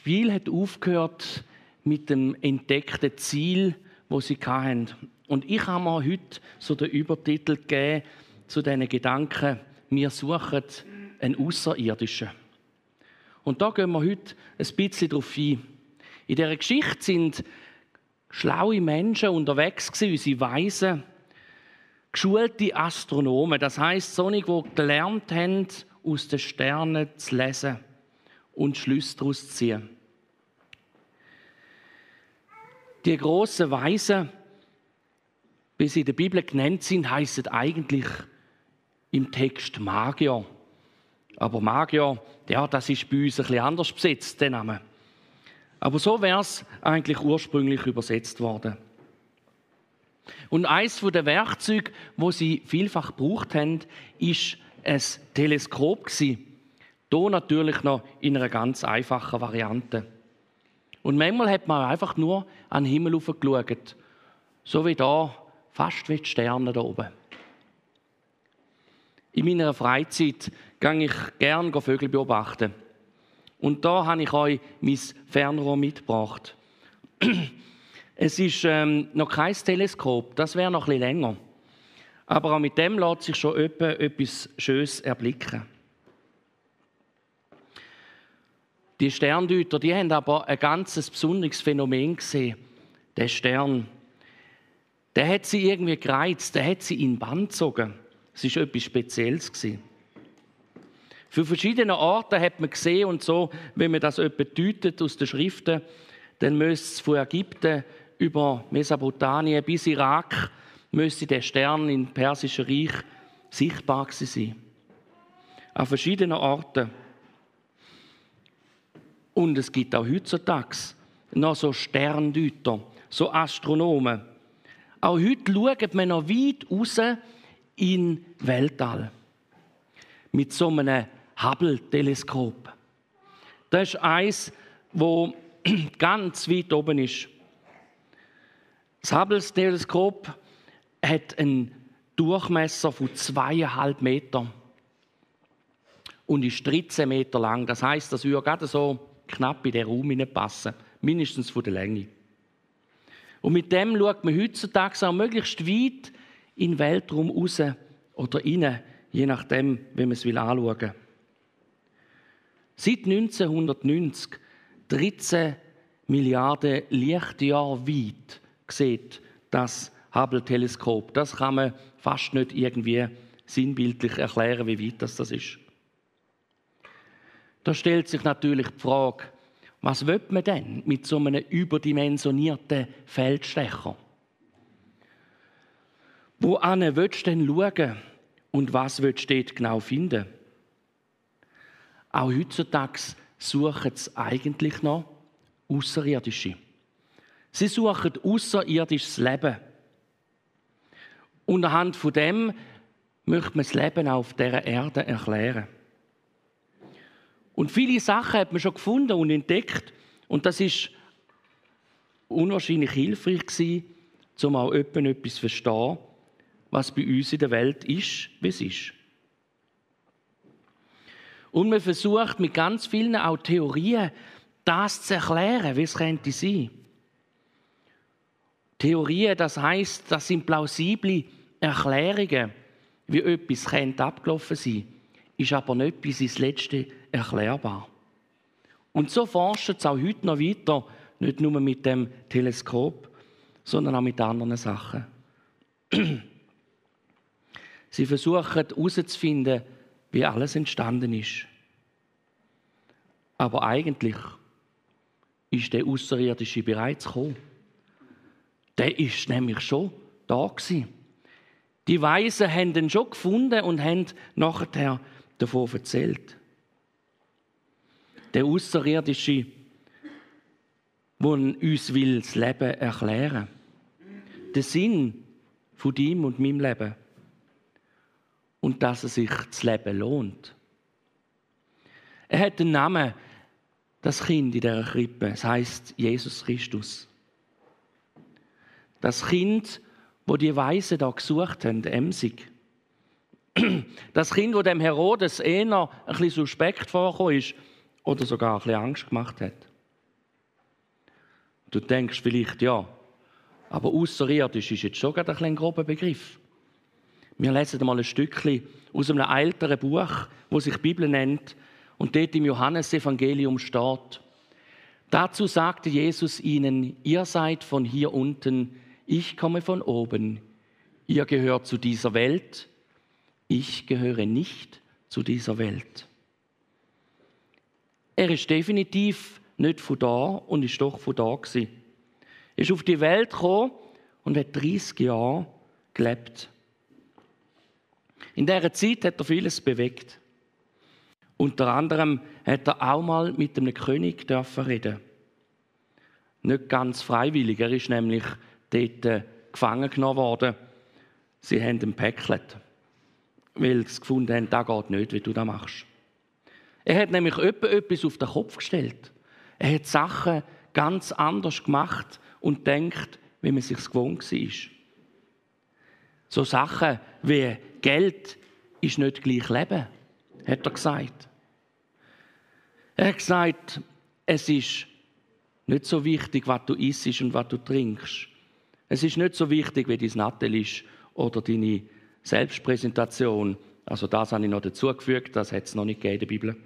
Spiel hat aufgehört mit dem entdeckten Ziel, wo sie hatten. Und ich habe mir heute so den Übertitel gegeben zu diesen Gedanken, wir suchen einen Außerirdischen. Und da gehen wir heute ein bisschen drauf ein. In dieser Geschichte sind schlaue Menschen unterwegs unsere Weisen, geschulte Astronomen, das heißt solche, die gelernt haben, aus den Sternen zu lesen und Schlüsse daraus zu ziehen. Die großen Weisen, wie sie in der Bibel genannt sind, heißen eigentlich im Text Magier. Aber Magier, ja, das ist bei uns ein bisschen anders besetzt, der Name. Aber so wäre es eigentlich ursprünglich übersetzt worden. Und eines der Werkzeuge, wo sie vielfach gebraucht haben, ist ein Teleskop. Hier natürlich noch in einer ganz einfachen Variante. Und manchmal hat man einfach nur an den Himmel geschaut. So wie da, fast wie die Sterne da oben. In meiner Freizeit gehe ich gerne Vögel beobachten. Und da habe ich euch mein Fernrohr mitgebracht. Es ist ähm, noch kein Teleskop, das wäre noch bisschen länger. Aber auch mit dem lässt sich schon etwas Schönes erblicken. Die Sterndeuter, die haben aber ein ganz besonderes Phänomen gesehen. Der Stern, der hat sie irgendwie gereizt, der hat sie in Bann gezogen. Es war etwas Spezielles. Für verschiedene Orte hat man gesehen und so, wenn man das etwa deutet aus den Schriften, dann müsste es von Ägypten über Mesopotamien bis Irak müsste der Stern im Persischen Reich sichtbar sein. An verschiedenen Orten. Und es gibt auch heutzutage noch so Sterndeuter, so Astronomen. Auch heute schaut man noch weit raus in Weltall. Mit so einem Hubble-Teleskop. Das ist eins, wo ganz weit oben ist. Das Hubble-Teleskop hat einen Durchmesser von zweieinhalb Metern und ist 13 Meter lang. Das heißt, das würde gerade so knapp in den Raum passen, mindestens von der Länge. Und mit dem schaut man heutzutage auch möglichst weit in den Weltraum raus oder rein, je nachdem, wie man es will anschauen. Seit 1990 13 Milliarden Lichtjahre weit sieht das Hubble-Teleskop. Das kann man fast nicht irgendwie sinnbildlich erklären, wie weit das ist. Da stellt sich natürlich die Frage, was wird man denn mit so einem überdimensionierten Feldstecher? Wo ane willst du denn schauen und was willst du dort genau finden? Auch heutzutage suchen es eigentlich noch Außerirdische. Sie suchen außerirdisches Leben. Und anhand von dem möchte man das Leben auf dieser Erde erklären. Und viele Sachen hat man schon gefunden und entdeckt. Und das ist unwahrscheinlich hilfreich gewesen, um auch etwas zu verstehen, was bei uns in der Welt ist, wie es ist. Und man versucht mit ganz vielen auch Theorien, das zu erklären, wie es könnte sein. Theorien, das heißt, das sind plausible Erklärungen, wie etwas könnte abgelaufen sein, ist aber nicht bis ins Letzte erklärbar. Und so forschen sie auch heute noch weiter, nicht nur mit dem Teleskop, sondern auch mit anderen Sachen. Sie versuchen herauszufinden, wie alles entstanden ist. Aber eigentlich ist der Außerirdische bereits gekommen. Der ist nämlich schon da gewesen. Die Weisen haben ihn schon gefunden und haben nachher davon erzählt. Der Außerirdische, der uns das Leben erklären will. Der Sinn von ihm und meinem Leben. Und dass es sich das Leben lohnt. Er hat den Namen, das Kind in der Krippe. Es heißt Jesus Christus. Das Kind, wo die Weisen da gesucht haben, emsig. Das Kind, wo dem Herodes eher ein bisschen suspekt vorgekommen ist oder sogar ein bisschen Angst gemacht hat. Du denkst vielleicht, ja, aber außerirdisch ist jetzt schon ein, ein grober Begriff. Wir lesen mal ein Stückchen aus einem älteren Buch, wo sich Bibel nennt, und dort im Johannesevangelium steht. Dazu sagte Jesus ihnen, ihr seid von hier unten, ich komme von oben. Ihr gehört zu dieser Welt, ich gehöre nicht zu dieser Welt. Er ist definitiv nicht von da und ist doch von da gewesen. Er ist auf die Welt gekommen und hat 30 Jahre gelebt. In dieser Zeit hat er vieles bewegt. Unter anderem hat er auch mal mit einem König dürfen reden. Nicht ganz freiwillig, er ist nämlich dort äh, gefangen genommen worden. Sie haben ihn päckelt weil sie gefunden haben, das geht nicht, wie du das machst. Er hat nämlich etwas auf den Kopf gestellt. Er hat Sachen ganz anders gemacht und denkt, wie man sich gewohnt war. So Sachen wie Geld ist nicht gleich Leben, hat er gesagt. Er hat gesagt, es ist nicht so wichtig, was du isst und was du trinkst. Es ist nicht so wichtig, wie dein Nattel ist oder deine Selbstpräsentation. Also das habe ich noch dazugefügt, das hat es noch nicht gegeben in der Bibel.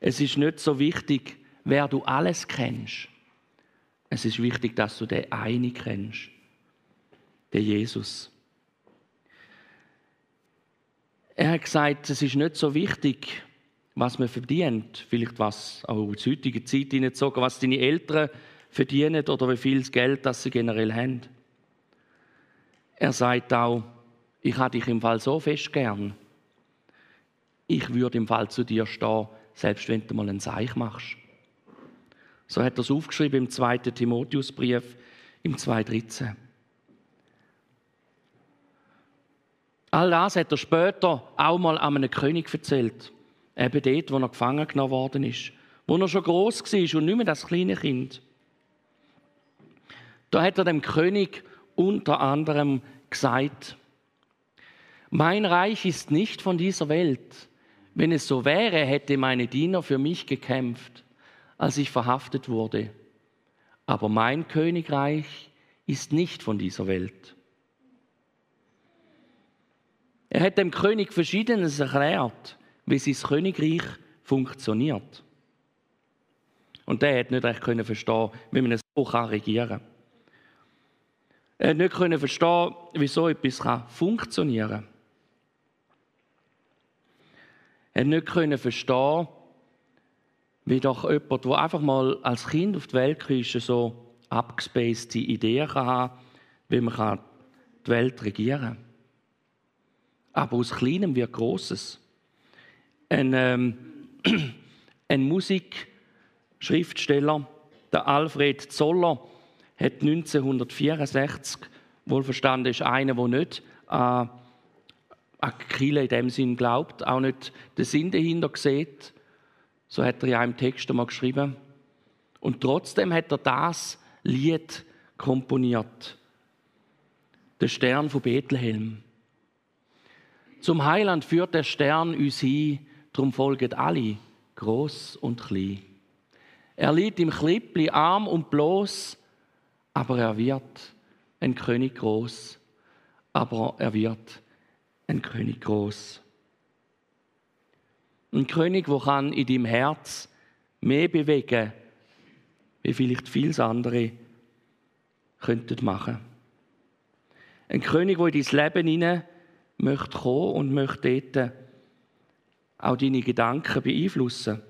Es ist nicht so wichtig, wer du alles kennst. Es ist wichtig, dass du den einen kennst, den Jesus. Er hat gesagt, es ist nicht so wichtig, was man verdient, vielleicht was auch der heutigen Zeit hineingezogen, was deine Eltern verdienen oder wie viel Geld das sie generell haben. Er sagt auch, ich habe dich im Fall so fest gern. Ich würde im Fall zu dir stehen, selbst wenn du mal ein Seich machst. So hat er es aufgeschrieben im 2. Timotheusbrief im 2,13. All das hat er später auch mal an einem König erzählt. Eben dort, wo er gefangen genommen worden ist. Wo er schon groß war und nicht mehr das kleine Kind. Da hat er dem König unter anderem gesagt, mein Reich ist nicht von dieser Welt. Wenn es so wäre, hätte meine Diener für mich gekämpft, als ich verhaftet wurde. Aber mein Königreich ist nicht von dieser Welt. Er hat dem König Verschiedenes erklärt, wie sein Königreich funktioniert. Und der hat nicht recht verstehen, wie man es so regieren kann. Er hat nicht können verstehen, wieso etwas funktionieren kann. Er hat nicht können verstehen, wie doch jemand, der einfach mal als Kind auf die Welt kam, so abgespacete Ideen kann haben, wie man die Welt regieren kann. Aber aus Kleinem wird Großes. Ein, ähm, ein Musikschriftsteller, der Alfred Zoller, hat 1964, wohlverstanden ist einer, der nicht an, an in dem Sinn glaubt, auch nicht den Sinn dahinter sieht. So hat er ja im Text einmal geschrieben. Und trotzdem hat er das Lied komponiert. Der Stern von Bethlehem. Zum Heiland führt der Stern uns hin, darum folgen alle, groß und klein. Er liegt im Klippli arm und bloß, aber er wird ein König groß. Aber er wird ein König groß. Ein König, der kann in deinem Herz mehr bewegen, wie vielleicht viele andere könnten machen. Ein König, der in dein Leben hinein möchte kommen und möchte dort auch deine Gedanken beeinflussen.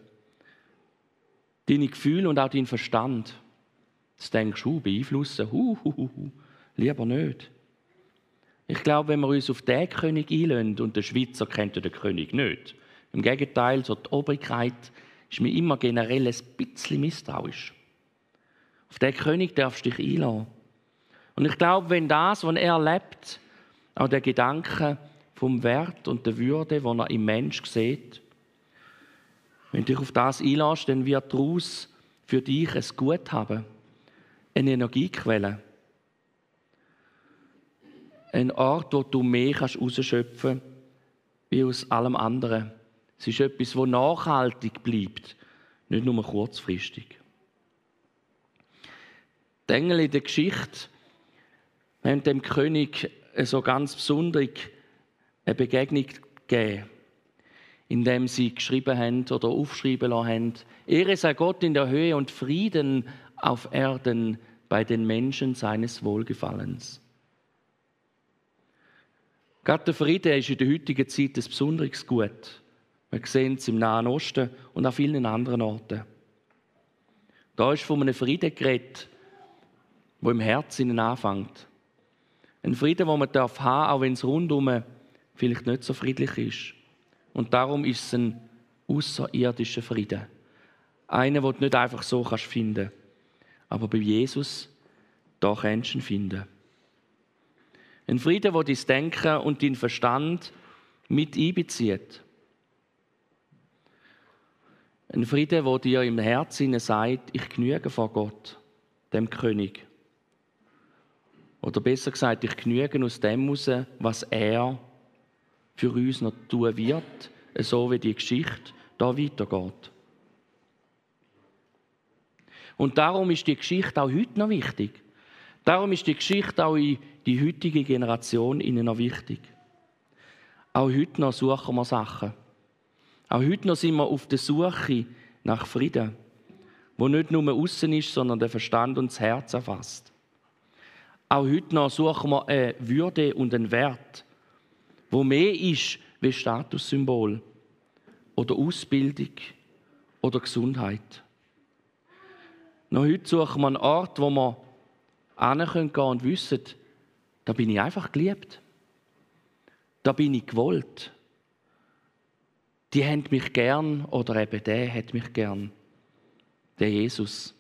Deine Gefühle und auch deinen Verstand. Jetzt denkst du, beeinflussen, hu. lieber nicht. Ich glaube, wenn wir uns auf den König einlösen, und der Schweizer kennt den König nicht, im Gegenteil, so die Obrigkeit ist mir immer generell ein bisschen misstrauisch. Auf den König darfst du dich einladen. Und ich glaube, wenn das, was er lebt, auch der Gedanke vom Wert und der Würde, den er im Mensch sieht, wenn du dich auf das einlässt, dann wird daraus für dich ein Gut haben eine Energiequelle. Ein Ort, wo du mehr kannst rausschöpfen kannst, wie aus allem anderen. Es ist etwas, wo nachhaltig bleibt, nicht nur kurzfristig. Die Engel in der Geschichte haben dem König so ganz besonders eine Begegnung gegeben, indem sie geschrieben haben oder aufschreiben lassen haben, Ehre sei Gott in der Höhe und Frieden auf Erden bei den Menschen seines Wohlgefallens. Gerade der Friede ist in der heutigen Zeit ein besonderes Gut. Wir sehen es im Nahen Osten und an vielen anderen Orten. Da ist von einem Frieden geredet, wo im Herzen anfängt. Ein Frieden, den man darf haben, auch wenn es rundum vielleicht nicht so friedlich ist. Und darum ist es ein außerirdischer Frieden. Einer, den du nicht einfach so kannst finden. Aber bei Jesus, da kannst du ihn finden. Ein Frieden, der dein Denken und dein Verstand mit einbezieht. Ein Frieden, der dir im Herzen sagt, ich genüge vor Gott, dem König. Oder besser gesagt, ich genüge aus dem heraus, was er für uns noch tun wird, so wie die Geschichte da weitergeht. Und darum ist die Geschichte auch heute noch wichtig. Darum ist die Geschichte auch in die heutige Generation ihnen noch wichtig. Auch heute noch suchen wir Sachen. Auch heute noch sind wir auf der Suche nach Frieden, wo nicht nur außen ist, sondern der Verstand und das Herz erfasst. Auch heute noch suchen wir eine Würde und einen Wert, wo mehr ist wie Statussymbol oder Ausbildung oder Gesundheit. Noch heute suchen wir einen Ort, wo wir hin können und wissen, da bin ich einfach geliebt. Da bin ich gewollt. Die haben mich gern oder eben der hat mich gern. Der Jesus.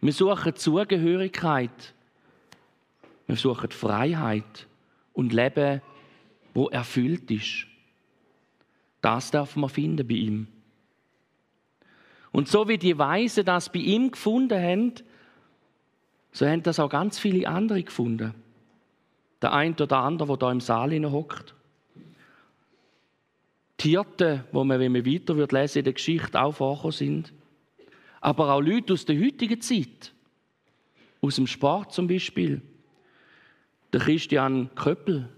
Wir suchen Zugehörigkeit wir suchen Freiheit und Leben, wo erfüllt ist. Das darf man finden bei ihm. Und so wie die Weisen das bei ihm gefunden haben, so haben das auch ganz viele andere gefunden. Der eine oder andere, der da im Saal hockt. Die Hirten, wo man, wenn man weiter wird lesen in der Geschichte, auch vorher sind. Aber auch Leute aus der heutigen Zeit. Aus dem Sport zum Beispiel der Christian Köppel,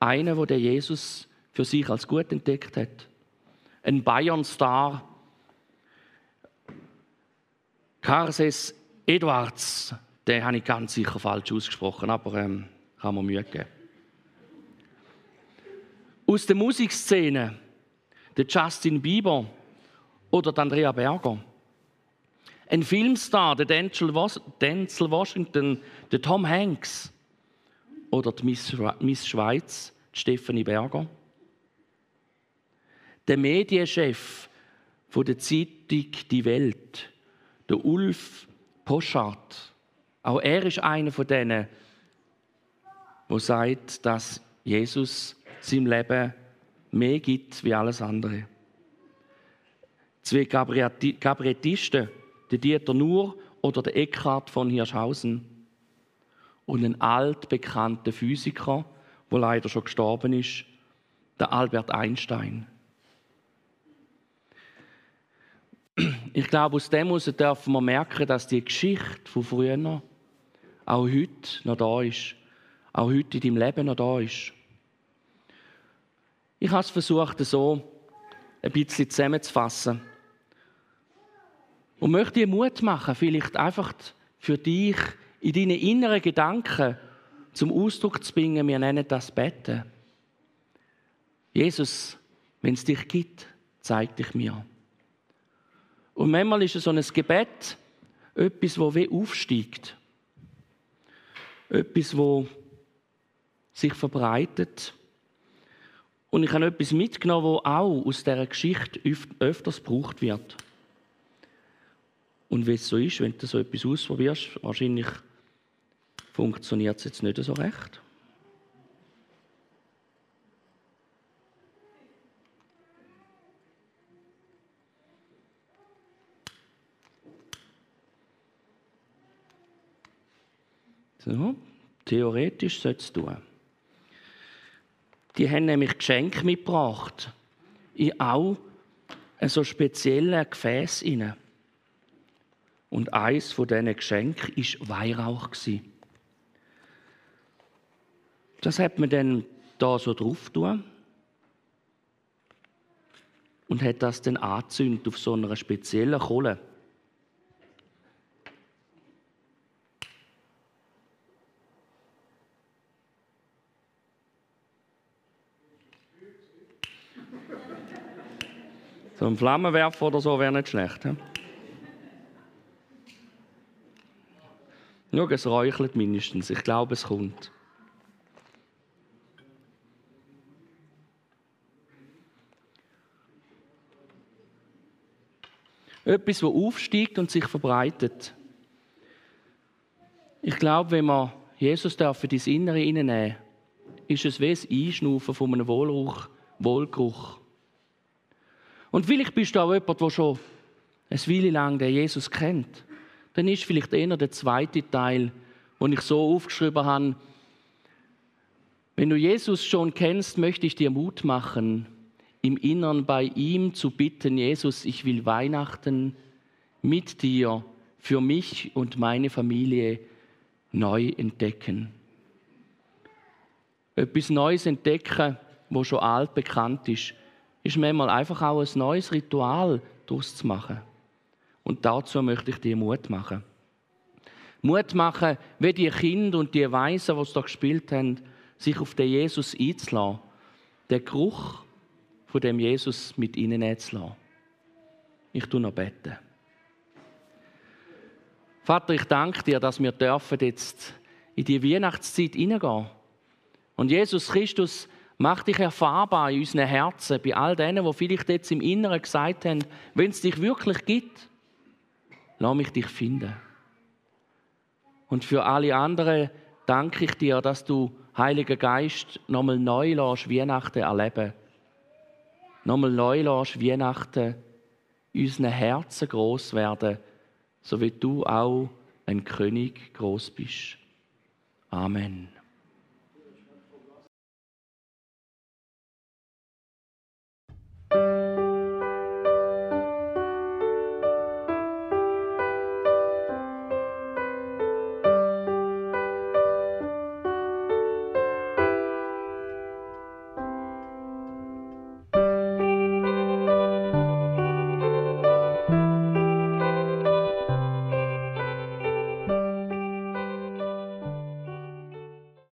einer, wo der Jesus für sich als gut entdeckt hat. Ein Bayern-Star. Karses Edwards, den habe ich ganz sicher falsch ausgesprochen, aber ähm, kann man Mühe geben. Aus der Musikszene, der Justin Bieber oder der Andrea Berger. Ein Filmstar, der Denzel Washington, der Tom Hanks oder die Miss Schweiz, die Stephanie Berger. Der Medienchef der Zeitung Die Welt, der Ulf Poschardt. Auch er ist einer von denen, wo sagt, dass Jesus seinem Leben mehr gibt wie alles andere. Zwei Gabrietisten, der Dieter Nuhr oder der Eckhard von Hirschhausen und ein altbekannter Physiker, der leider schon gestorben ist, der Albert Einstein. Ich glaube, aus dem heraus dürfen wir merken, dass die Geschichte von früher auch heute noch da ist. Auch heute in deinem Leben noch da ist. Ich habe es versucht, so ein bisschen zusammenzufassen. Und möchte dir Mut machen, vielleicht einfach für dich in deine inneren Gedanken zum Ausdruck zu bringen, wir nennen das Betten. Jesus, wenn es dich gibt, zeig dich mir. Und manchmal ist es so ein Gebet etwas, wo wie aufsteigt. Etwas, wo sich verbreitet. Und ich habe etwas mitgenommen, wo auch aus dieser Geschichte öfters gebraucht wird. Und wie es so ist, wenn du so etwas ausprobierst, wahrscheinlich funktioniert es jetzt nicht so recht. So, theoretisch sollte es tun. Die haben nämlich Geschenke mitgebracht. In auch so speziellen Gefäß. Und eins von diesen Geschenken war Weihrauch. Das hat man dann da so drauf tun und hat das dann angezündet auf so einer speziellen Kohle. So ein Flammenwerfer oder so wäre nicht schlecht. Nur es räuchelt mindestens. Ich glaube, es kommt. Etwas, das aufsteigt und sich verbreitet. Ich glaube, wenn wir Jesus dürfen ins Innere hineinnehmen, ist es wie das Einschnaufen von einem Wohlruch, Wohlgeruch. Und vielleicht bist du auch jemand, der schon ein Weile lang den Jesus kennt. Dann ist vielleicht eher der zweite Teil, den ich so aufgeschrieben habe. Wenn du Jesus schon kennst, möchte ich dir Mut machen, im Innern bei ihm zu bitten, Jesus, ich will Weihnachten mit dir für mich und meine Familie neu entdecken. Etwas Neues entdecken, wo schon alt bekannt ist, ist manchmal einfach auch ein neues Ritual daraus zu machen. Und dazu möchte ich dir Mut machen. Mut machen, wie die Kinder und die Weisen, die es da gespielt haben, sich auf den Jesus einzulassen. Den Geruch von dem Jesus mit ihnen zu lassen. Ich tue noch beten. Vater, ich danke dir, dass wir dürfen jetzt in die Weihnachtszeit hineingehen. Und Jesus Christus Mach dich erfahrbar in unseren Herzen, bei all denen, die vielleicht jetzt im Inneren gesagt haben, wenn es dich wirklich gibt, lass mich dich finden. Und für alle anderen danke ich dir, dass du, Heiliger Geist, nochmal neu lässt, Weihnachten erleben. Nochmal neu lässt, Weihnachten unseren Herzen groß werden, so wie du auch ein König groß bist. Amen.